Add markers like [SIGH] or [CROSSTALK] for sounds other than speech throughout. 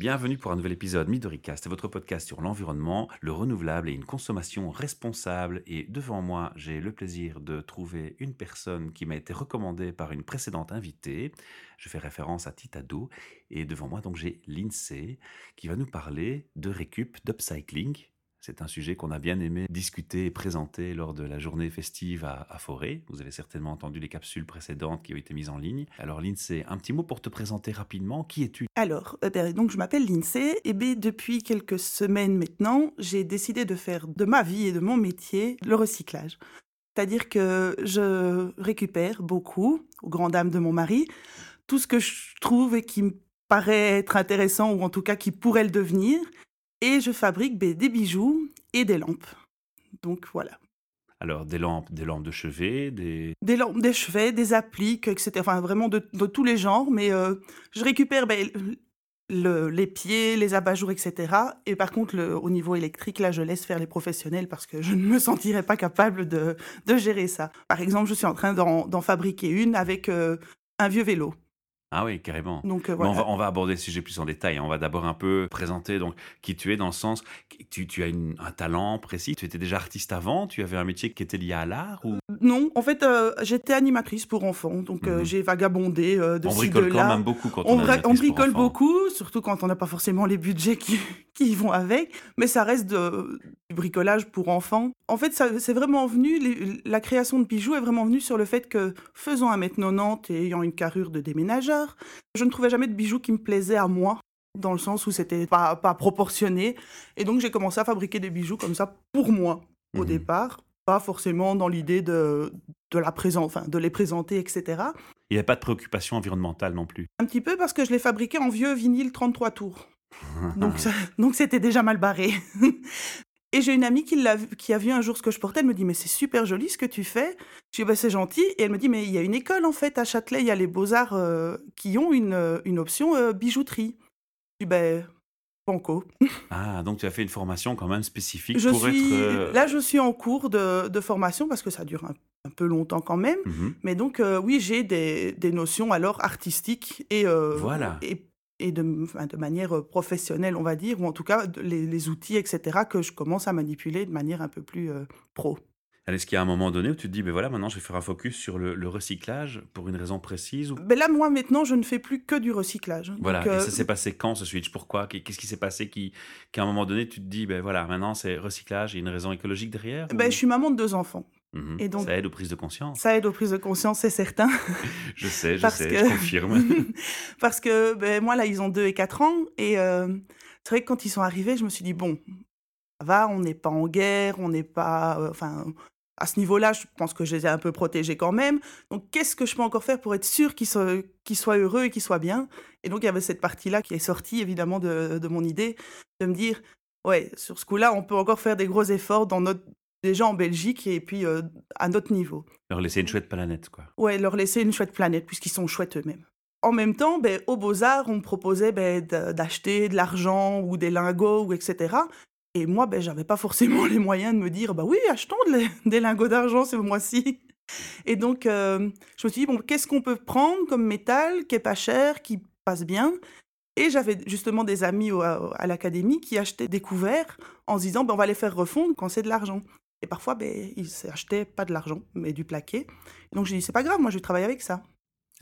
Bienvenue pour un nouvel épisode Midoricast, votre podcast sur l'environnement, le renouvelable et une consommation responsable. Et devant moi, j'ai le plaisir de trouver une personne qui m'a été recommandée par une précédente invitée. Je fais référence à Titado. Et devant moi, donc, j'ai Lindsay qui va nous parler de récup, d'upcycling c'est un sujet qu'on a bien aimé discuter et présenter lors de la journée festive à, Forêt. Vous avez certainement entendu les capsules précédentes qui ont été mises en ligne. Alors Lindsay, un petit mot pour te présenter rapidement. Qui es-tu? Alors, euh, ben, donc je m'appelle Lindsay et bien, depuis quelques semaines maintenant, j'ai décidé de faire de ma vie et de mon métier le recyclage. C'est-à-dire que je récupère beaucoup, aux grandes dames de mon mari, tout ce que je trouve et qui me paraît être intéressant ou en tout cas qui pourrait le devenir et je fabrique des bijoux et des lampes. Donc voilà. Alors, des lampes, des lampes de chevet, des... Des lampes, des chevets, des appliques, etc. Enfin, vraiment de, tous les genres. Mais euh, je récupère ben, les pieds, les abat-jours, etc. Et par contre, au niveau électrique, là, je laisse faire les professionnels parce que je ne me sentirais pas capable de, gérer ça. Par exemple, je suis en train d'en fabriquer une avec euh, un vieux vélo. Ah oui, carrément. Donc, euh, on, va, aborder le sujet plus en détail. On va d'abord un peu présenter donc qui tu es dans le sens tu, tu as un talent précis. Tu étais déjà artiste avant. Tu avais un métier qui était lié à l'art ou? Non, en fait, euh, j'étais animatrice pour enfants. Donc euh, mhm. j'ai vagabondé de On bricole quand même beaucoup quand on, on, on bricole beaucoup, surtout quand on n'a pas forcément les budgets qui, qui vont avec. Mais ça reste de, du bricolage pour enfants. En fait, c'est vraiment venu. la création de bijoux est vraiment venue sur le fait que faisant un mètre 90 et ayant une carrure de déménageur je ne trouvais jamais de bijoux qui me plaisaient à moi, dans le sens où c'était pas, pas proportionné. Et donc j'ai commencé à fabriquer des bijoux comme ça pour moi, au mhm. départ. Pas forcément dans l'idée de, de, la présent, enfin, de les présenter, etc. Il n'y a pas de préoccupation environnementale non plus Un petit peu parce que je les fabriquais en vieux vinyle 33 tours. Donc, [LAUGHS] donc c'était déjà mal barré. [LAUGHS] Et j'ai une amie qui, a, qui a vu un jour ce que je portais. Elle me dit, mais c'est super joli ce que tu fais. Je dis, bah, c'est gentil. Et elle me dit, mais il y a une école en fait à Châtelet. Il y a les Beaux-Arts euh, qui ont une, euh, une option euh, bijouterie. Je dis, ben, banco. [LAUGHS] Ah, donc tu as fait une formation quand même spécifique je pour suis, être. Là, je suis en cours de, de, formation parce que ça dure un, peu longtemps quand même. Mhm. Mais donc, oui, j'ai des, des, notions alors artistiques et, voilà. et et de, de, manière euh, professionnelle, on va dire, ou en tout cas les, outils, etc., que je commence à manipuler de manière un peu plus euh, pro. Est-ce qu'il y a un moment donné où tu te dis, ben voilà, maintenant je vais faire un focus sur le, recyclage pour une raison précise ou... ben Là, moi, maintenant, je ne fais plus que du recyclage. Voilà, et euh, ça s'est passé quand ce switch? Pourquoi? Qu'est-ce qui s'est passé qui, qu'à un moment donné, tu te dis, ben voilà, maintenant c'est recyclage, il y a une raison écologique derrière ben, Je suis maman de deux enfants. Mhm. Et donc, ça aide aux prises de conscience. Ça aide aux prises de conscience, c'est certain. [LAUGHS] je sais, je sais, je confirme. [LAUGHS] Parce que ben, moi, là, ils ont 2 et 4 ans. Et euh, c'est vrai que quand ils sont arrivés, je me suis dit, bon, ça va, on n'est pas en guerre, on n'est pas... Euh, enfin, à ce niveau-là, je pense que je les ai un peu protégés quand même. Donc, qu'est-ce que je peux encore faire pour être sûr qu'ils soient, soient heureux et qu'ils soient bien? Et donc, il y avait cette partie-là qui est sortie, évidemment, de, de mon idée, de me dire, ouais, sur ce coup-là, on peut encore faire des gros efforts dans notre déjà en Belgique et puis euh, à notre niveau. Leur laisser une chouette planète, quoi. Ouais, leur laisser une chouette planète, puisqu'ils sont chouettes eux-mêmes. En même temps, ben, aux Beaux-Arts, on me proposait ben, d'acheter de l'argent ou des lingots, ou etc. Et moi, ben, j'avais pas forcément [LAUGHS] les moyens de me dire, bah oui, achetons des lingots d'argent ce mois-ci. Et donc, euh, je me suis dit, bon, qu'est-ce qu'on peut prendre comme métal qui est pas cher, qui passe bien? Et j'avais justement des amis à l'académie qui achetaient des couverts en se disant, ben, on va les faire refondre quand c'est de l'argent. Et parfois, ben, ils s'achetaient pas de l'argent, mais du plaqué. donc j'ai dit, c'est pas grave, moi je vais travailler avec ça.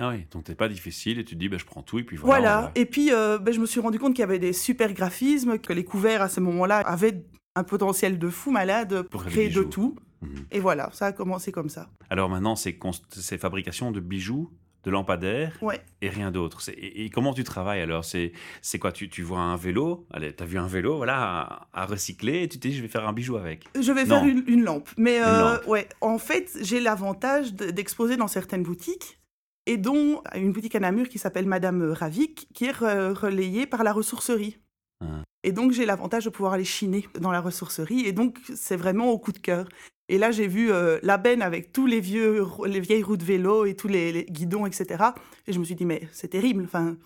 Ah oui, donc t'es pas difficile et tu te dis, ben, je prends tout et puis voilà. Voilà, et puis euh, ben, je me suis rendu compte qu'il y avait des super graphismes, que les couverts à ce moment-là avaient un potentiel de fou malade pour créer de tout. Mhm. Et voilà, ça a commencé comme ça. Alors maintenant, c'est ces fabrications de bijoux de lampadaires et rien d'autre. Et, comment tu travailles alors? C'est quoi? Tu, tu, vois un vélo? Allez, tu as vu un vélo voilà, à, recycler et tu te dis je vais faire un bijou avec. Je vais faire une, lampe. Mais euh, ouais, en fait, j'ai l'avantage d'exposer dans certaines boutiques et dont une boutique à Namur qui s'appelle Madame Ravik qui est relayée par la ressourcerie. Ah. Et donc j'ai l'avantage de pouvoir aller chiner dans la ressourcerie et donc c'est vraiment au coup de cœur. Et là, j'ai vu euh, la benne avec tous les vieux, les vieilles roues de vélo et tous les, guidons, etc. Et je me suis dit, mais c'est terrible. Enfin,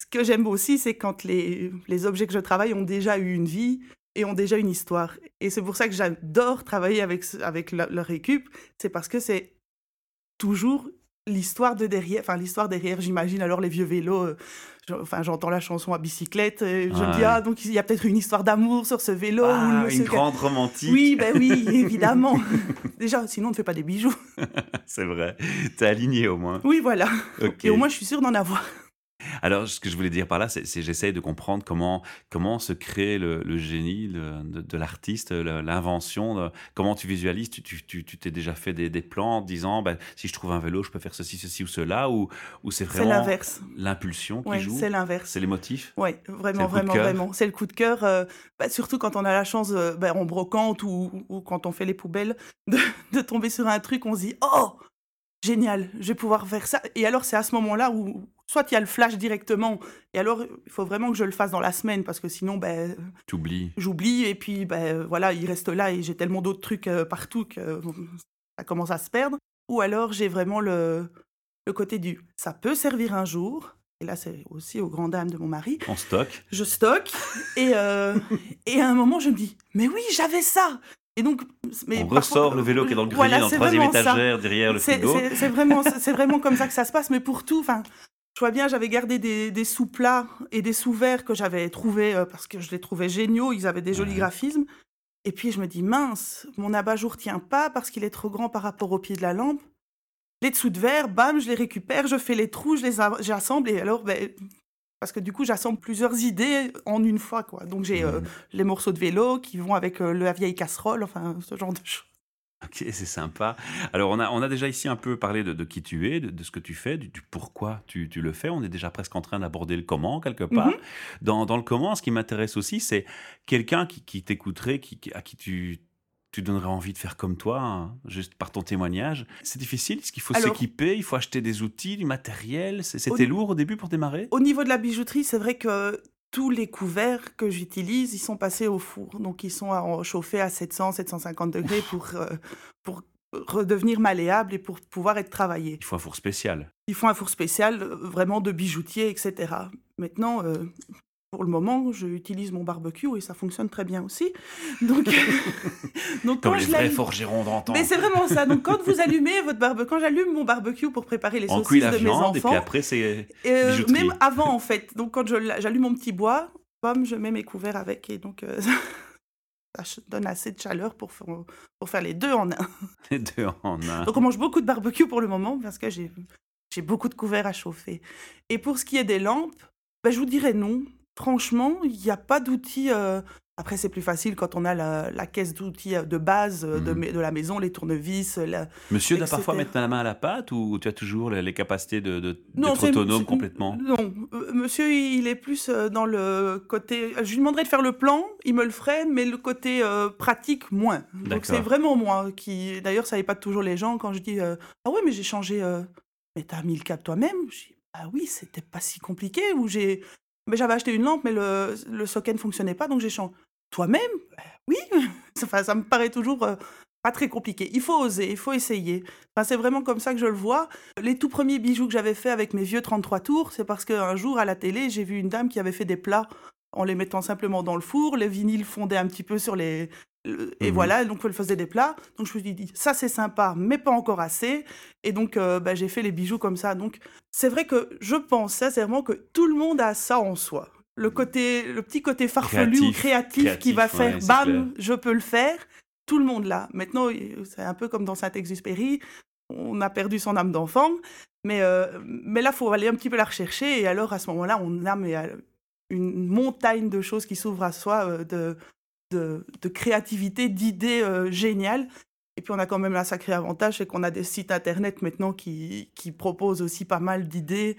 ce que j'aime aussi, c'est quand les, les objets que je travaille ont déjà eu une vie et ont déjà une histoire. Et c'est pour ça que j'adore travailler avec, avec leur récup. C'est parce que c'est toujours l'histoire de derrière, enfin l'histoire derrière, j'imagine alors les vieux vélos, euh, enfin, j'entends la chanson à bicyclette, et je me dis, ah, donc il y a peut-être une histoire d'amour sur ce vélo. Ah, une grande romantique. Oui, ben oui, [LAUGHS] évidemment. Déjà, sinon, on ne fait pas des bijoux. c'est vrai. T'es aligné au moins. Oui, voilà. Et au moins, je suis sûre d'en avoir. Alors, ce que je voulais dire par là, c'est que j'essaye de comprendre comment, comment se crée le, génie de, l'artiste, l'invention, comment tu visualises. Tu t'es déjà fait des, plans en disant, ben, si je trouve un vélo, je peux faire ceci, ceci ou cela, ou, ou c'est vraiment l'impulsion qui joue? C'est l'inverse. C'est l'émotif Oui, vraiment, vraiment, vraiment. C'est le coup de cœur, euh, bah, surtout quand on a la chance, euh, bah, en brocante ou, ou, quand on fait les poubelles, [LAUGHS] de, de tomber sur un truc, on se dit, oh génial, je vais pouvoir faire ça. Et alors, c'est à ce moment-là où, soit il y a le flash directement, et alors il faut vraiment que je le fasse dans la semaine, parce que sinon, ben. J'oublie, et puis, ben voilà, il reste là, et j'ai tellement d'autres trucs euh, partout que ça commence à se perdre. Ou alors, j'ai vraiment le, le côté du ça peut servir un jour. Et là, c'est aussi aux grandes dames de mon mari. En stock. Je stocke. et, euh, et à un moment, je me dis, mais oui, j'avais ça. Et donc, mais on ressort le vélo qui est dans le grenier, dans la troisième étagère, derrière le frigo. C'est vraiment, c'est vraiment comme ça que ça se passe. Mais pour tout, enfin, je vois bien, j'avais gardé des, des sous-plats et des sous-verts que j'avais trouvés euh, parce que je les trouvais géniaux. Ils avaient des jolis graphismes. Et puis je me dis mince, mon abat-jour tient pas parce qu'il est trop grand par rapport au pied de la lampe. Les dessous de verre, bam, je les récupère, je fais les trous, je les j'assemble et alors ben, parce que du coup, j'assemble plusieurs idées en une fois. Quoi. Donc, j'ai euh, les morceaux de vélo qui vont avec euh, la vieille casserole, enfin, ce genre de choses. Ok, c'est sympa. Alors, on a, on a déjà ici un peu parlé de, qui tu es, de, ce que tu fais, du, pourquoi tu, tu, le fais. On est déjà presque en train d'aborder le comment, quelque part. Mmh dans, dans, le comment, ce qui m'intéresse aussi, c'est quelqu'un qui, qui t'écouterait, qui, à qui tu tu donnerais envie de faire comme toi, hein, juste par ton témoignage. C'est difficile Est-ce qu'il faut s'équiper Il faut acheter des outils, du matériel? C'était lourd au début pour démarrer? Au niveau de la bijouterie, c'est vrai que tous les couverts que j'utilise, ils sont passés au four. Donc, ils sont chauffés à 700, 750 degrés pour, euh, pour redevenir malléables et pour pouvoir être travaillés. Il faut un four spécial. Il faut un four spécial, euh, vraiment de bijoutier, etc. Maintenant, euh, pour le moment, j'utilise mon barbecue et ça fonctionne très bien aussi. Donc, [LAUGHS] donc Comme quand les je vrais forgerons d'antan. Mais c'est vraiment ça. Donc quand vous allumez votre barbecue, quand j'allume mon barbecue pour préparer les saucisses de mes enfants, et puis après c'est euh, même avant en fait. Donc quand j'allume mon petit bois, bam, je mets mes couverts avec et donc euh, [LAUGHS] ça donne assez de chaleur pour pour faire les deux en un. [LAUGHS] Les deux en un. Donc on mange beaucoup de barbecue pour le moment parce que j'ai j'ai beaucoup de couverts à chauffer. Et pour ce qui est des lampes, ben, je vous dirais non. Franchement, il n'y a pas d'outils. Euh, après, c'est plus facile quand on a la, caisse d'outils euh, de base euh, mmh. de, la maison, les tournevis. Monsieur doit parfois mettre la main à la pâte ou tu as toujours les, capacités de, d'être autonome complètement? Non, monsieur, il est plus dans le côté. Je lui demanderais de faire le plan, il me le ferait, mais le côté pratique, moins. Donc c'est vraiment moi qui. D'ailleurs, ça n'est pas toujours les gens quand je dis Ah ouais, mais j'ai changé. Mais t'as mis le cap toi-même Je dis Ah oui, c'était pas si compliqué. Ou j'ai mais j'avais acheté une lampe, mais le, le socket ne fonctionnait pas, donc j'ai changé. Toi-même? Ben Oui [LAUGHS] Ça me paraît toujours euh, pas très compliqué. Il faut oser, il faut essayer. Enfin, c'est vraiment comme ça que je le vois. Les tout premiers bijoux que j'avais fait avec mes vieux 33 tours, c'est parce qu'un jour à la télé, j'ai vu une dame qui avait fait des plats en les mettant simplement dans le four. Les vinyles fondaient un petit peu sur les, et mmh voilà, donc elle faisait des plats. Donc je me suis dit, ça c'est sympa, mais pas encore assez. Et donc euh, bah, j'ai fait les bijoux comme ça. Donc c'est vrai que je pense sincèrement que tout le monde a ça en soi. Le, côté, le petit côté farfelu ou créatif, qui va faire, bam, je peux le faire. Tout le monde l'a. Maintenant, c'est un peu comme dans Saint-Exupéry. On a perdu son âme d'enfant. Mais, euh, mais là, il faut aller un petit peu la rechercher. Et alors, à ce moment-là, on a mais, euh, une montagne de choses qui s'ouvrent à soi, de, de, créativité, d'idées euh, géniales. Et puis on a quand même un sacré avantage, c'est qu'on a des sites internet maintenant qui, qui proposent aussi pas mal d'idées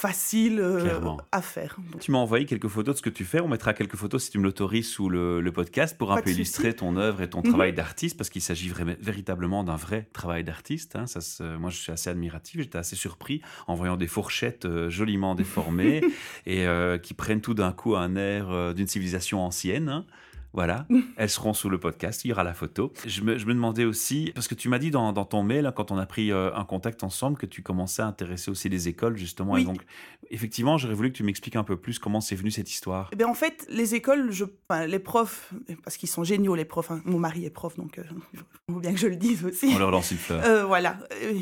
faciles euh, à faire. Tu m'as envoyé quelques photos de ce que tu fais. On mettra quelques photos si tu me l'autorises sous le, podcast pour un peu illustrer ton œuvre et ton mhm. travail d'artiste parce qu'il s'agit véritablement d'un vrai travail d'artiste. Hein. Ça, moi, je suis assez admiratif. J'étais assez surpris en voyant des fourchettes euh, joliment déformées [LAUGHS] et qui prennent tout d'un coup un air d'une civilisation ancienne. Hein. Voilà, [LAUGHS] elles seront sous le podcast, il y aura la photo. Je me, demandais aussi, parce que tu m'as dit dans, ton mail, quand on a pris euh, un contact ensemble, que tu commençais à intéresser aussi les écoles, justement. Et donc, effectivement, j'aurais voulu que tu m'expliques un peu plus comment c'est venu cette histoire. Eh bien, en fait, les écoles, je, les profs, parce qu'ils sont géniaux, les profs, hein. mon mari est prof, donc il faut bien que je le dise aussi. On leur lance une fleur. Euh, voilà,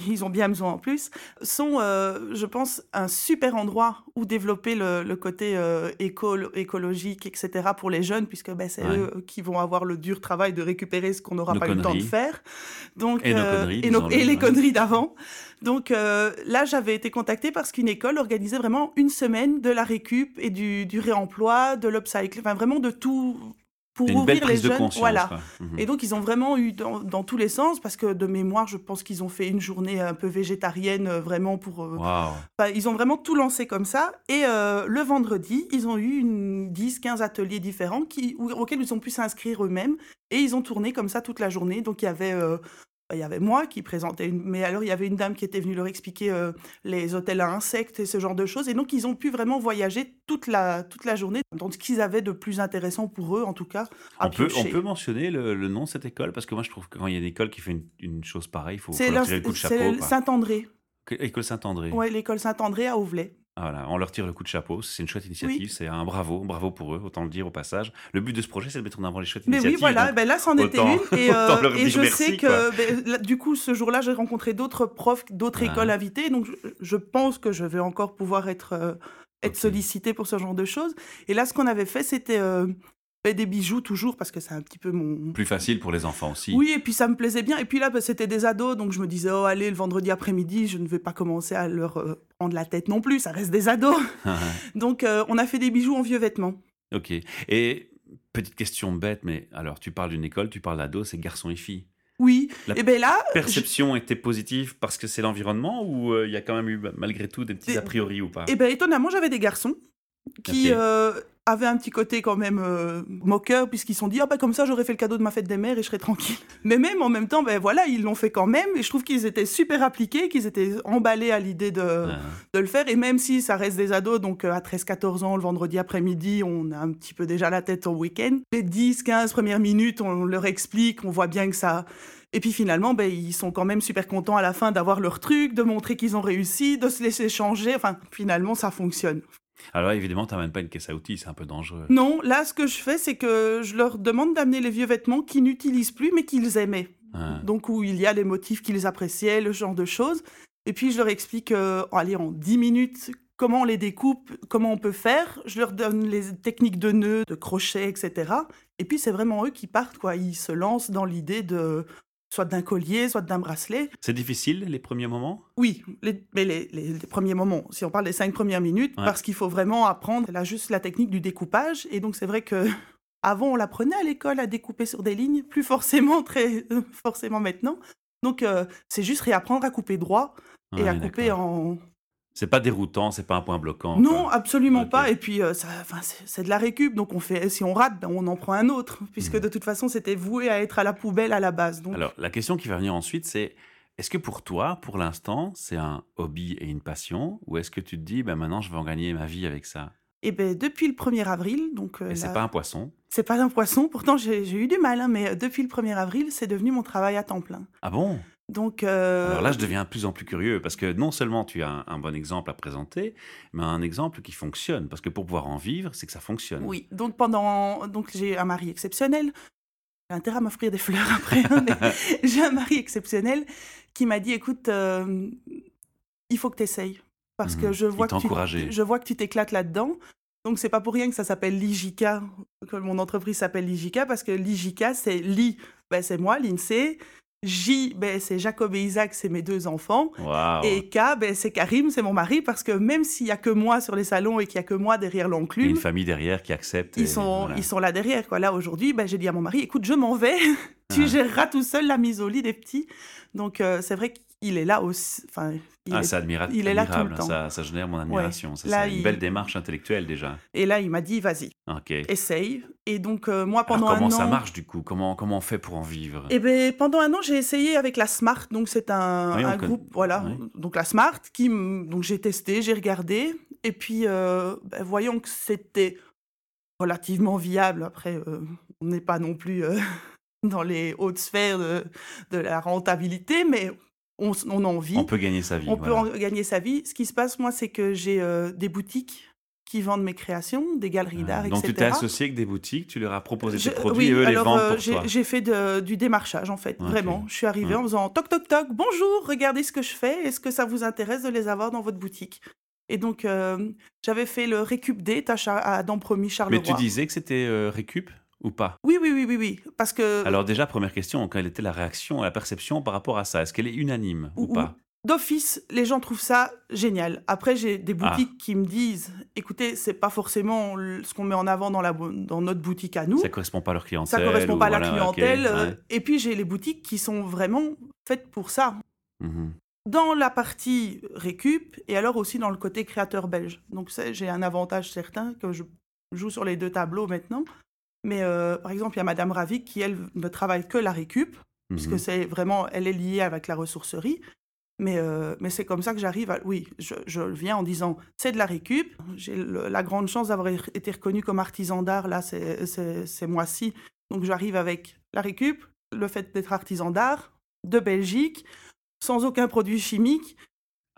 ils ont bien besoin en plus. Sont, je pense, un super endroit où développer le, côté écologique, etc., pour les jeunes, puisque ben, c'est eux qui vont avoir le dur travail de récupérer ce qu'on n'aura pas eu le temps de faire. Donc, et, et, les conneries d'avant. Donc euh, là, j'avais été contactée parce qu'une école organisait vraiment une semaine de la récup et du, du réemploi, de l'upcycle, enfin vraiment de tout, pour ouvrir les jeunes. Voilà. Mhm. Et donc, ils ont vraiment eu dans, dans, tous les sens, parce que de mémoire, je pense qu'ils ont fait une journée un peu végétarienne, euh, vraiment pour. Euh, ils ont vraiment tout lancé comme ça. Et euh, le vendredi, ils ont eu une 10-15 ateliers différents qui, auxquels ils ont pu s'inscrire eux-mêmes. Et ils ont tourné comme ça toute la journée. Donc, il y avait il y avait moi qui présentais, mais alors il y avait une dame qui était venue leur expliquer euh, les hôtels à insectes et ce genre de choses. Et donc, ils ont pu vraiment voyager toute la, toute la journée dans ce qu'ils avaient de plus intéressant pour eux, en tout cas. on, peut, on peut mentionner le, nom de cette école? Parce que moi, je trouve que quand il y a une école qui fait une, chose pareille, il faut, faut leur tirer le coup de chapeau. C'est Saint-André. École Saint-André. Oui, l'école Saint-André à Auvelay. Voilà, on leur tire le coup de chapeau. C'est une chouette initiative. C'est un bravo, bravo pour eux, autant le dire au passage. Le but de ce projet, c'est de mettre en avant les chouettes Mais initiatives. oui, voilà, ben là, c'en était une. Et, [LAUGHS] euh, et je sais que, ben, du coup, ce jour-là, j'ai rencontré d'autres profs, d'autres écoles invitées. Donc, je, pense que je vais encore pouvoir être, euh, être sollicité pour ce genre de choses. Et là, ce qu'on avait fait, c'était euh, des bijoux toujours parce que c'est un petit peu mon. Plus facile pour les enfants aussi. Oui, et puis ça me plaisait bien. Et puis là, bah, c'était des ados, donc je me disais, oh, allez, le vendredi après-midi, je ne vais pas commencer à leur euh, prendre la tête non plus, ça reste des ados. [LAUGHS] donc euh, on a fait des bijoux en vieux vêtements. Ok. Et petite question bête, mais alors tu parles d'une école, tu parles d'ados, c'est garçons et filles. Oui, et eh ben là. Perception était positive parce que c'est l'environnement ou euh, il y a quand même eu malgré tout des petits a priori ou pas? Eh ben étonnamment, j'avais des garçons qui avait un petit côté quand même euh, moqueur, puisqu'ils se sont dit, ah bah comme ça j'aurais fait le cadeau de ma fête des mères et je serais tranquille. [LAUGHS] Mais même en même temps, ben voilà, ils l'ont fait quand même, et je trouve qu'ils étaient super appliqués, qu'ils étaient emballés à l'idée de, de le faire, et même si ça reste des ados, donc euh, à 13-14 ans, le vendredi après-midi, on a un petit peu déjà la tête au week-end. Les 10-15 premières minutes, on leur explique, on voit bien que ça... Et puis finalement, ben, ils sont quand même super contents à la fin d'avoir leur truc, de montrer qu'ils ont réussi, de se laisser changer. Enfin, finalement, ça fonctionne. Alors évidemment, tu n'amènes pas une caisse à outils, c'est un peu dangereux. Non, là, ce que je fais, c'est que je leur demande d'amener les vieux vêtements qu'ils n'utilisent plus, mais qu'ils aimaient. Ah. Donc, où il y a les motifs qu'ils appréciaient, le genre de choses. Et puis, je leur explique, euh, allez, en 10 minutes, comment on les découpe, comment on peut faire. Je leur donne les techniques de nœuds, de crochet, etc. Et puis, c'est vraiment eux qui partent, quoi. Ils se lancent dans l'idée de soit d'un collier, soit d'un bracelet. C'est difficile les premiers moments? Oui, les, mais les, premiers moments, si on parle des cinq premières minutes, parce qu'il faut vraiment apprendre là juste la technique du découpage. Et donc c'est vrai que [LAUGHS] avant on l'apprenait à l'école à découper sur des lignes, plus forcément très [LAUGHS] forcément maintenant. Donc euh, c'est juste réapprendre à couper droit et à couper en, c'est pas déroutant, c'est pas un point bloquant. Non, absolument pas. Et puis, euh, c'est de la récup, donc on fait, si on rate, ben, on en prend un autre, [LAUGHS] puisque mhm. de toute façon, c'était voué à être à la poubelle à la base. Donc... Alors, la question qui va venir ensuite, c'est est-ce que pour toi, pour l'instant, c'est un hobby et une passion, ou est-ce que tu te dis, ben maintenant, je vais en gagner ma vie avec ça? Eh ben, depuis le 1er avril, donc. Euh, et c'est pas un poisson? C'est pas un poisson. Pourtant, j'ai eu du mal, hein, mais euh, depuis le 1er avril, c'est devenu mon travail à temps plein. Ah bon? Donc, euh, Alors là, je deviens de plus en plus curieux parce que non seulement tu as un, bon exemple à présenter, mais un exemple qui fonctionne. Parce que pour pouvoir en vivre, c'est que ça fonctionne. Oui, donc pendant, donc j'ai un mari exceptionnel. J'ai intérêt à m'offrir des fleurs après. Hein, [LAUGHS] j'ai un mari exceptionnel qui m'a dit, écoute, euh, il faut que tu essayes parce que mhm. je vois que, tu, je vois que tu t'éclates là-dedans. Donc c'est pas pour rien que ça s'appelle l'IJICA, que mon entreprise s'appelle l'IJICA parce que l'IJICA c'est l'I, ben, c'est moi, l'INSEE. J, ben, c'est Jacob et Isaac, c'est mes deux enfants. Et K, ben, c'est Karim, c'est mon mari, parce que même s'il n'y a que moi sur les salons et qu'il n'y a que moi derrière l'enclume... Il y a une famille derrière qui accepte. Ils, sont, ils sont là derrière. Quoi. Là, aujourd'hui, ben, j'ai dit à mon mari, écoute, je m'en vais, tu ah. géreras tout seul la mise au lit des petits. Donc, euh, c'est vrai qu'il est là aussi. Enfin, il ah, c'est admirable. Il est là tout le temps. Ça, ça génère mon admiration. c'est une belle démarche intellectuelle déjà. Et là, il m'a dit, vas-y, essaye. Et donc, euh, moi, pendant comment un an... Comment ça marche du coup? Comment, comment on fait pour en vivre? Eh ben, pendant un an, j'ai essayé avec la Smart. Donc, c'est un, un groupe, voilà. Donc, la Smart, qui, donc j'ai testé, j'ai regardé. Et puis, euh, ben, voyons que c'était relativement viable. Après, euh, n'est pas non plus dans les hautes sphères de, de la rentabilité, mais on, on, a envie. On peut gagner sa vie. On peut en gagner sa vie. Ce qui se passe, moi, c'est que j'ai des boutiques qui vendent mes créations, des galeries d'art, etc. Donc tu t'es associé avec des boutiques, tu leur as proposé tes produits et eux les vendent pour toi. J'ai fait du démarchage en fait, vraiment. Je suis arrivée en faisant toc toc toc, bonjour, regardez ce que je fais, est-ce que ça vous intéresse de les avoir dans votre boutique? Et donc euh, j'avais fait le Récup D à Dampromis Charleroi. Mais tu disais que c'était euh, Récup? Ou pas? Oui, oui, oui, oui, oui, parce que... Alors déjà, première question, quelle était la réaction, la perception par rapport à ça? Est-ce qu'elle est unanime ou pas? D'office, les gens trouvent ça génial. Après, j'ai des ah. boutiques qui me disent écoutez, c'est pas forcément ce qu'on met en avant dans, la, dans notre boutique à nous. Ça correspond pas à leur clientèle. Ça correspond pas à la clientèle. Euh, et puis, j'ai les boutiques qui sont vraiment faites pour ça. Mmh dans la partie récup et alors aussi dans le côté créateur belge. Donc, j'ai un avantage certain que je joue sur les deux tableaux maintenant. Mais euh, par exemple, il y a Madame Ravik qui, elle, ne travaille que la récup, puisque mmh c'est vraiment, elle est liée avec la ressourcerie. Mais, euh, mais c'est comme ça que j'arrive à... Oui, je, je, viens en disant, c'est de la récup. J'ai la grande chance d'avoir été reconnue comme artisan d'art, là, c'est moi-ci. Donc j'arrive avec la récup, le fait d'être artisan d'art, de Belgique, sans aucun produit chimique,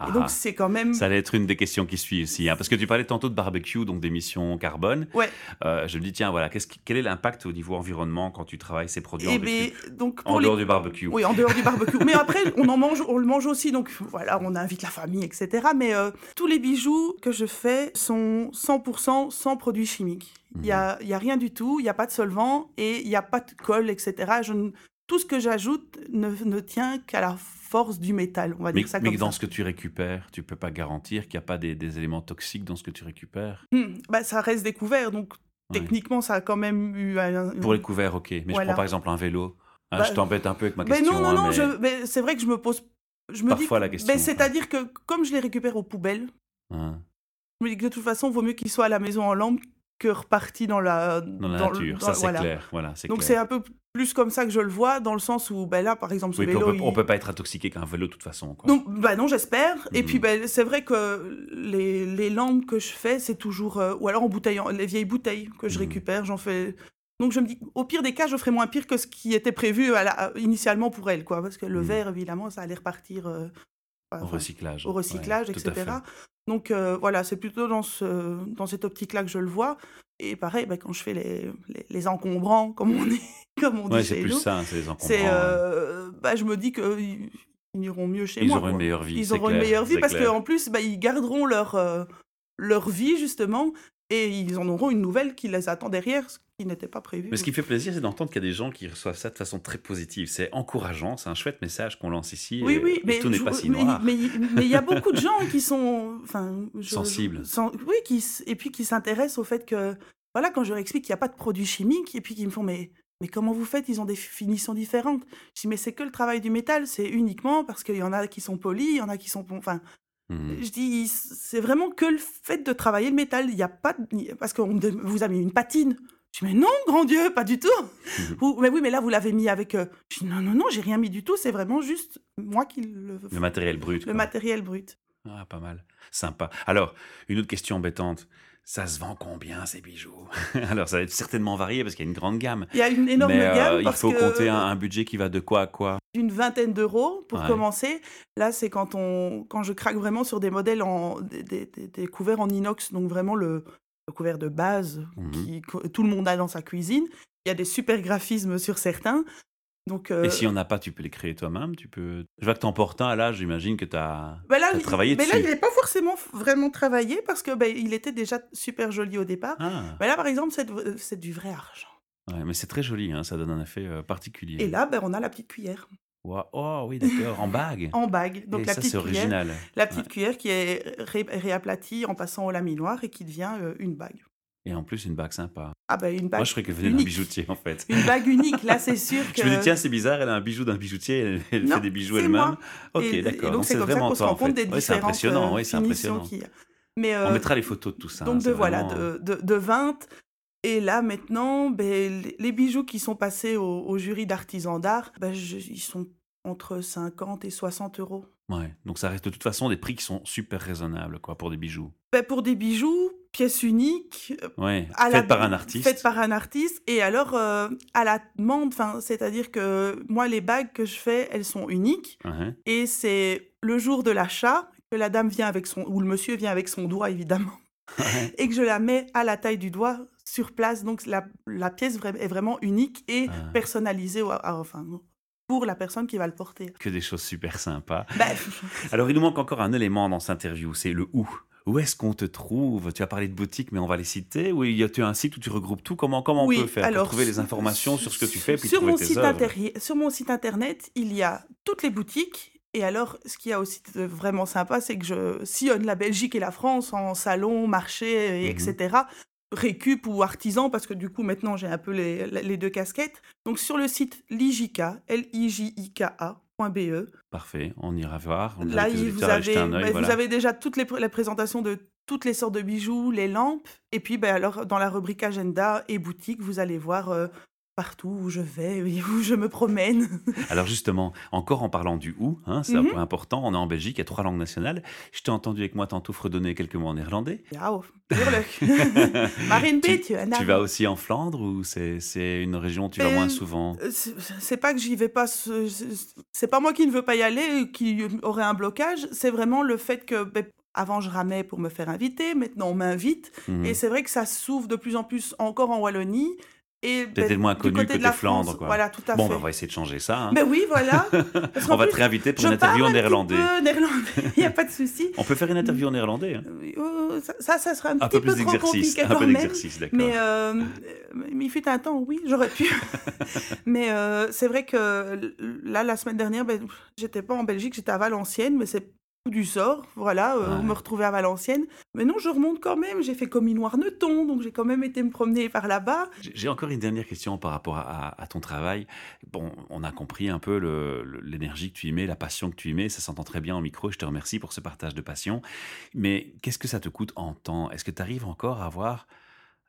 donc, ah. c'est quand même. Ça allait être une des questions qui suit aussi. Hein, parce que tu parlais tantôt de barbecue, donc d'émissions carbone. Ouais. Euh, je me dis, tiens, voilà, quel est l'impact au niveau environnement quand tu travailles ces produits en, eh donc, en dehors du barbecue? Oui, en dehors du barbecue. mais après, on en mange, on le mange aussi. Donc, voilà, on invite la famille, etc. Mais euh, tous les bijoux que je fais sont 100% sans produits chimiques. Il n'y a, mhm. y a rien du tout, il n'y a pas de solvant et il n'y a pas de colle, etc. Je tout ce que j'ajoute ne, ne tient qu'à la force du métal, on va mais, dire ça mais dans ce que tu récupères, tu peux pas garantir qu'il n'y a pas des, éléments toxiques dans ce que tu récupères? Hmm, bah, Ça reste des couverts, donc techniquement, ça a quand même eu un... Pour les couverts, ok. Mais je prends par exemple un vélo. Hein, bah, je t'embête un peu avec ma question. Mais non, non, non, mais... c'est vrai que je me pose... Je me Parfois dis... la question. C'est-à-dire que comme je les récupère aux poubelles, hein. je me dis que de toute façon, il vaut mieux qu'ils soient à la maison en lampe que reparti dans la, dans la nature. ça, c'est clair. Voilà, Donc, c'est un peu plus comme ça que je le vois, dans le sens où, ben là, par exemple, ce vélo... On peut, peut pas être intoxiqué qu'un vélo, de toute façon. Quoi. Non, bah non j'espère. Et puis, mhm. ben, c'est vrai que les, les, lampes que je fais, c'est toujours... Euh, ou alors en bouteille, les vieilles bouteilles que je mhm. récupère, j'en fais... Donc, je me dis, au pire des cas, je ferai moins pire que ce qui était prévu à initialement pour elle, quoi. Parce que le mhm. verre, évidemment, ça allait repartir... Euh, au recyclage. Au recyclage, etc. Donc euh, voilà, c'est plutôt dans, ce, dans cette optique-là que je le vois. Et pareil, bah, quand je fais les, les, encombrants, comme on, est, comme on dit c'est plus ça, c'est les encombrants. Euh, bah, je me dis qu'ils ils iront mieux chez ils moi. Auront une meilleure vie, ils auront une meilleure vie parce qu'en plus, bah, ils garderont leur, euh, leur vie, justement, et ils en auront une nouvelle qui les attend derrière, qui n'était pas prévu. Mais ce qui fait plaisir, c'est d'entendre qu'il y a des gens qui reçoivent ça de façon très positive. C'est encourageant, c'est un chouette message qu'on lance ici. Oui, oui, mais tout n'est pas si noir. Mais il y a [LAUGHS] beaucoup de gens qui sont enfin, sensibles. oui, qui, et puis qui s'intéressent au fait que, voilà, quand je leur explique qu'il n'y a pas de produits chimiques, et puis qui me font, mais mais comment vous faites? Ils ont des finitions différentes. Je dis, mais c'est que le travail du métal, c'est uniquement parce qu'il y en a qui sont polis, il y en a qui sont. Enfin, Mmh. Je dis, c'est vraiment que le fait de travailler le métal. Il n'y a pas. Parce que vous avez mis une patine. Je dis, mais non, grand Dieu, pas du tout. [LAUGHS] Mmh. mais oui, mais là, vous l'avez mis avec. Euh, je dis, non, non, non, j'ai rien mis du tout. C'est vraiment juste moi qui le. Le matériel brut. Le matériel brut. Ah, pas mal. Sympa. Alors, une autre question embêtante ça se vend combien ces bijoux? [LAUGHS] Alors ça va être certainement varié parce qu'il y a une grande gamme. Il y a une énorme mais, gamme. il faut compter un, budget qui va de quoi à quoi? Une vingtaine d'euros pour commencer. Là, c'est quand, on, quand je craque vraiment sur des modèles, en, des, des, couverts en inox, donc vraiment le, couvert de base mmh qui, que tout le monde a dans sa cuisine. Il y a des super graphismes sur certains. Donc, Et si on n'a pas, tu peux les créer toi-même tu peux... Je vois que tu en portes un, là, j'imagine que tu as, bah travaillé mais dessus. Mais là, il n'est pas forcément vraiment travaillé parce que ben, il était déjà super joli au départ. Ah. Mais là, par exemple, c'est du vrai argent. Ouais, mais c'est très joli, hein, ça donne un effet euh, particulier. Et là, ben, on a la petite cuillère. Oh oui, d'accord, en bague. en bague. Donc la ça, petite original. La petite cuillère qui est réaplatie en passant au laminoir et qui devient euh, une bague. Et en plus, une bague sympa. Ah bah une bague Moi, je croyais qu'elle venait d'un bijoutier, en fait. Une bague unique, là, c'est sûr que... [LAUGHS] je me dis, tiens, c'est bizarre, elle a un bijou d'un bijoutier, elle, fait des bijoux elle-même. Ok, d'accord. Donc, c'est vraiment ça qu'on se rend compte des différentes C'est impressionnant, oui, c'est impressionnant. Mais, On mettra les photos de tout ça. Donc, de, voilà, de, de, de 20. Et là, maintenant, ben, les bijoux qui sont passés au, jury d'artisans d'art, ben, ils sont entre 50 et 60 euros. Ouais, donc ça reste de toute façon des prix qui sont super raisonnables quoi, pour des bijoux. Ben, pour des bijoux, pièce unique. Ouais, faite par un artiste. Faite par un artiste. Et alors, à la demande, c'est-à-dire que moi, les bagues que je fais, elles sont uniques. Uh-huh. Et c'est le jour de l'achat que la dame vient avec son, ou le monsieur vient avec son doigt, évidemment. [LAUGHS] et que je la mets à la taille du doigt sur place. Donc la, la pièce est vraiment unique et ah. personnalisée enfin, pour la personne qui va le porter. Que des choses super sympas. Bah, [LAUGHS] Alors il nous manque encore un élément dans cette interview, c'est le où. Où est-ce qu'on te trouve? Tu as parlé de boutique, mais on va les citer. Ou y a-tu un site où tu regroupes tout? Comment, comment on peut faire pour trouver les informations sur ce que tu fais puis sur, mon site sur mon site internet, il y a toutes les boutiques et alors, ce qui a aussi de vraiment sympa, c'est que je sillonne la Belgique et la France en salon, marché, etc. Mmh récup ou artisan, parce que du coup, maintenant, j'ai un peu les, deux casquettes. Donc, sur le site Lijika, L-I-J-I-K-A.be. Parfait, on ira voir. Là, vous avez, ben, vous avez déjà toutes les, la présentation de toutes les sortes de bijoux, les lampes. Et puis, ben, alors, dans la rubrique agenda et boutique, vous allez voir euh, partout où je vais, où je me promène. [LAUGHS] Alors justement, encore en parlant du où, hein, c'est un mhm. peu important, on est en Belgique, il y a trois langues nationales. Je t'ai entendu avec moi tantôt fredonner quelques mots en néerlandais. [LAUGHS] Marine tu, tu vas aussi en Flandre ou c'est une région où tu vas moins ben, souvent? euh, C'est pas que j'y vais pas, c'est pas moi qui ne veux pas y aller, qui aurait un blocage, c'est vraiment le fait que ben, avant, je ramais pour me faire inviter. Maintenant, on m'invite. Mhm. Et c'est vrai que ça s'ouvre de plus en plus encore en Wallonie. Peut-être ben, moins connu côté, de Flandre. Quoi. Voilà, tout à bon, fait. Ben, on va essayer de changer ça. Hein. Ben oui, voilà. [LAUGHS] on va te réinviter pour une interview en néerlandais. néerlandais, [LAUGHS] il n'y a pas de souci. On peut faire une interview en néerlandais. Hein. Euh, ça, ça sera un, un petit peu, plus trop compliqué Un peu d'exercice, d'accord. Mais, euh, mais il fut un temps, oui, j'aurais pu. [LAUGHS] mais euh, c'est vrai que là, la semaine dernière, ben, j'étais pas en Belgique, j'étais à Valenciennes, mais c'est du sort, voilà, euh, me retrouver à Valenciennes. Mais non, je remonte quand même, j'ai fait comme une Noirneton, donc j'ai quand même été me promener par là-bas. J'ai encore une dernière question par rapport à, ton travail. Bon, on a compris un peu l'énergie que tu y mets, la passion que tu y mets, ça s'entend très bien en micro, je te remercie pour ce partage de passion. Mais qu'est-ce que ça te coûte en temps? Est-ce que tu arrives encore à avoir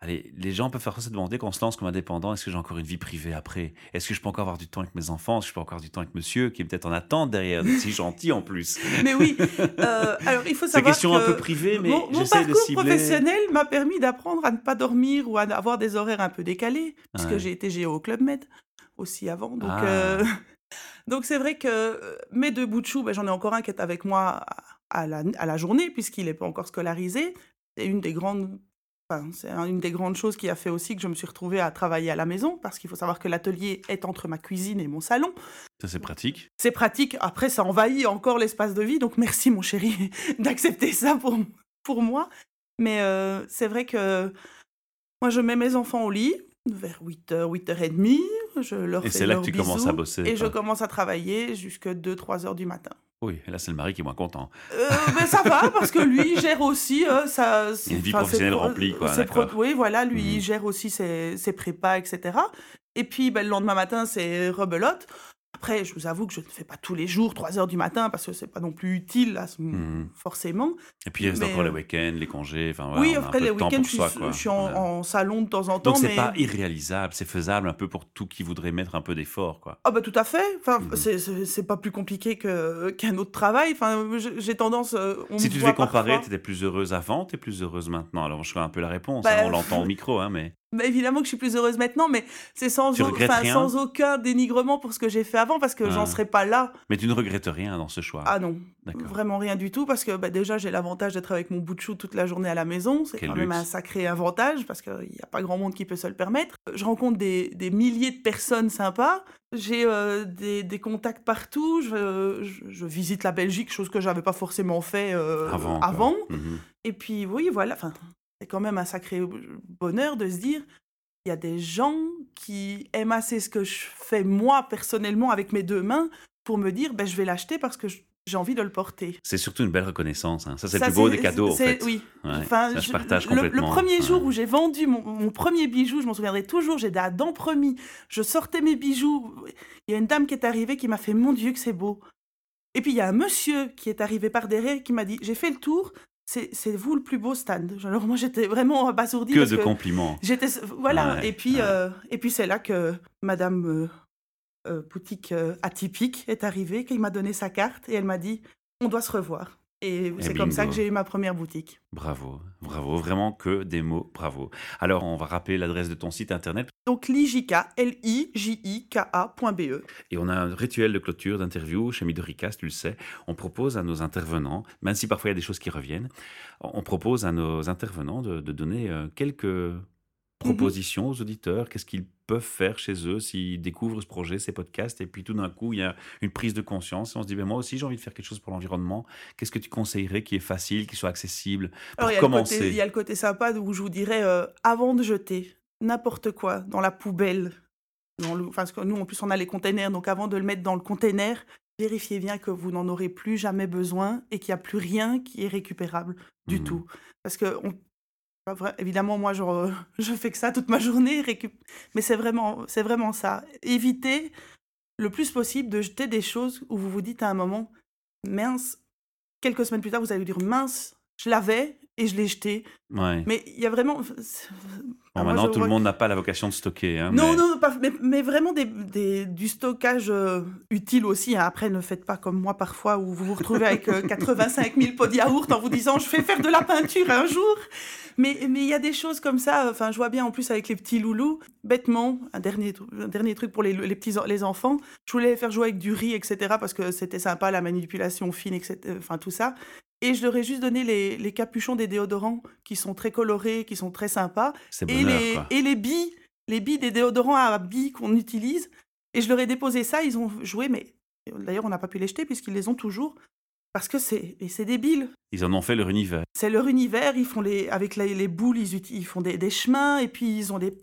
Allez, les gens peuvent faire se demander quand on se lance comme indépendant, est-ce que j'ai encore une vie privée après? Est-ce que je peux encore avoir du temps avec mes enfants? Est-ce que je peux encore avoir du temps avec monsieur qui est peut-être en attente derrière, si gentil en plus? [LAUGHS] Mais oui, euh, alors il faut savoir C'est question un peu privée, mais j'essaie de cibler... professionnel m'a permis d'apprendre à ne pas dormir ou à avoir des horaires un peu décalés, puisque j'ai été géo au Club Med aussi avant. Donc, ah. euh, [LAUGHS] donc c'est vrai que mes deux bouts de chou, ben, j'en ai encore un qui est avec moi à la, à la journée, puisqu'il n'est pas encore scolarisé. C'est une des grandes c'est une des grandes choses qui a fait aussi que je me suis retrouvée à travailler à la maison, parce qu'il faut savoir que l'atelier est entre ma cuisine et mon salon. Ça, c'est pratique. C'est pratique. Après, ça envahit encore l'espace de vie, donc merci, mon chéri, [LAUGHS] d'accepter ça pour, pour moi. Mais euh, c'est vrai que moi, je mets mes enfants au lit vers 8h, 8h30. Je leur et c'est là que tu commences à bosser. Et je commence à travailler jusqu'à 2-3 heures du matin. Oui, là c'est le mari qui est moins content. Euh, mais ça va parce que lui gère aussi euh, sa [LAUGHS] une vie professionnelle remplie quoi. oui, voilà, lui il mmh. gère aussi ses, ses prépas, etc. Et puis ben, le lendemain matin c'est rebelote. Après, je vous avoue que je ne fais pas tous les jours 3 heures du matin parce que c'est pas non plus utile, là, mmh. forcément. Et puis, il reste encore les week-ends, les congés. Enfin, oui, après, les week-ends, je, suis, en, salon de temps en temps. Donc, c'est pas irréalisable, c'est faisable un peu pour tout qui voudrait mettre un peu d'effort, quoi. Ah, bah, tout à fait. Enfin, mmh. c'est pas plus compliqué qu'un autre travail. Enfin, j'ai tendance. Euh, si tu devais comparer, tu étais plus heureuse avant, tu es plus heureuse maintenant? Alors, je ferai un peu la réponse. Hein, bah, on l'entend au micro, hein, mais. Bah, évidemment que je suis plus heureuse maintenant, mais c'est sans, sans aucun dénigrement pour ce que j'ai fait avant, parce que j'en ah. serais pas là. Mais tu ne regrettes rien dans ce choix Ah non, vraiment rien du tout, parce que bah, déjà j'ai l'avantage d'être avec mon bout de chou toute la journée à la maison, c'est quand même un sacré avantage, parce qu'il n'y a pas grand monde qui peut se le permettre. Je rencontre des, des milliers de personnes sympas, j'ai euh, des, des, contacts partout, je, je, visite la Belgique, chose que j'avais pas forcément fait euh, avant. avant. Mhm. Et puis oui, voilà, enfin, quand même un sacré bonheur de se dire il y a des gens qui aiment assez ce que je fais moi personnellement avec mes deux mains pour me dire ben, je vais l'acheter parce que j'ai envie de le porter. C'est surtout une belle reconnaissance. Hein. Ça, c'est le plus beau des cadeaux, en fait. Oui. enfin, je, partage complètement. Le, premier jour où j'ai vendu mon, premier bijou, je m'en souviendrai toujours, j'ai à dents promis. Je sortais mes bijoux. Il y a une dame qui est arrivée qui m'a fait Mon Dieu, que c'est beau. Et puis il y a un monsieur qui est arrivé par derrière qui m'a dit J'ai fait le tour, c'est vous le plus beau stand. Alors moi j'étais vraiment abasourdie. Que de compliments. J'étais voilà et puis euh, et puis c'est là que Madame euh, euh, boutique atypique est arrivée, qu'il m'a donné sa carte et elle m'a dit on doit se revoir. Et c'est comme ça que j'ai eu ma première boutique. Bravo, bravo, vraiment que des mots, bravo. Alors, on va rappeler l'adresse de ton site internet. Donc, lijika, L-I-J-I-K-A.be. Et on a un rituel de clôture d'interview chez Midoricast, tu le sais. On propose à nos intervenants, même si parfois il y a des choses qui reviennent, on propose à nos intervenants de, donner euh, quelques propositions aux auditeurs Qu'est-ce qu'ils peuvent faire chez eux s'ils découvrent ce projet, ces podcasts, et puis tout d'un coup, il y a une prise de conscience, et on se dit, ben, moi aussi, j'ai envie de faire quelque chose pour l'environnement. Qu'est-ce que tu conseillerais qui est facile, qui soit accessible pour Alors, commencer? Il y a le côté sympa où je vous dirais, euh, avant de jeter n'importe quoi dans la poubelle, dans le, parce que nous, en plus, on a les containers, donc avant de le mettre dans le container, vérifiez bien que vous n'en aurez plus jamais besoin et qu'il n'y a plus rien qui est récupérable du mmh. tout. Parce que on, Évidemment, moi, je, [LAUGHS] je fais que ça toute ma journée, mais c'est vraiment, c'est vraiment ça. Évitez le plus possible de jeter des choses où vous vous dites à un moment, mince, quelques semaines plus tard, vous allez vous dire, mince, je l'avais et je l'ai jeté. Mais il y a vraiment... maintenant, tout le monde n'a pas la vocation de stocker. Hein, non, non, pas, mais, vraiment des, des, du stockage euh, utile aussi. Hein. Après, ne faites pas comme moi parfois où vous vous retrouvez avec 85 euh, [LAUGHS] 000 pots de yaourt en vous disant je vais faire de la peinture un jour. Mais il y a des choses comme ça. Enfin, je vois bien en plus avec les petits loulous. Bêtement, un dernier, un dernier truc pour les, les, petits les enfants. Je voulais les faire jouer avec du riz, etc. Parce que c'était sympa, la manipulation fine, etc. Enfin, tout ça. Et je leur ai juste donné les, les, capuchons des déodorants qui sont très colorés, qui sont très sympas. et, les, et les billes, les billes des déodorants à billes qu'on utilise. Et je leur ai déposé ça, ils ont joué, mais d'ailleurs on n'a pas pu les jeter puisqu'ils les ont toujours. Parce que c'est c'est débile. Ils en ont fait leur univers. C'est leur univers, ils font les avec les, boules, ils, ils font des, des, chemins et puis ils ont des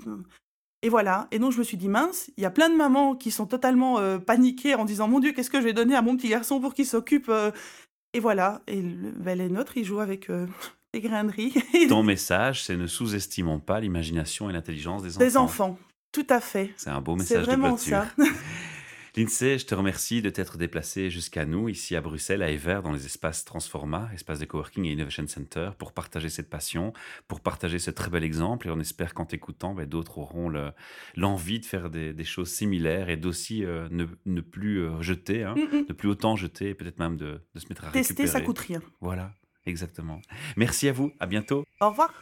et voilà. Et donc je me suis dit mince, il y a plein de mamans qui sont totalement euh, paniquées en disant mon dieu, qu'est-ce que je vais donner à mon petit garçon pour qu'il s'occupe euh, et voilà, et le, ben, les nôtres, ils jouent avec euh, graineries. [LAUGHS] Ton [LAUGHS] message, c'est ne sous-estimons pas l'imagination et l'intelligence des enfants. Des enfants, tout à fait. C'est un beau message de clôture. Ça. [LAUGHS] Lindsay, je te remercie de t'être déplacé jusqu'à nous, ici à Bruxelles, à Ever, dans les espaces Transforma, espaces de coworking et innovation center, pour partager cette passion, pour partager ce très bel exemple. Et on espère qu'en t'écoutant, ben, d'autres auront l'envie de faire des, choses similaires et d'aussi euh, ne, plus euh, jeter, hein, mm, mm. ne plus autant jeter, peut-être même de, se mettre à Tester, récupérer. ça coûte rien. Voilà, exactement. Merci à vous, à bientôt. Au revoir.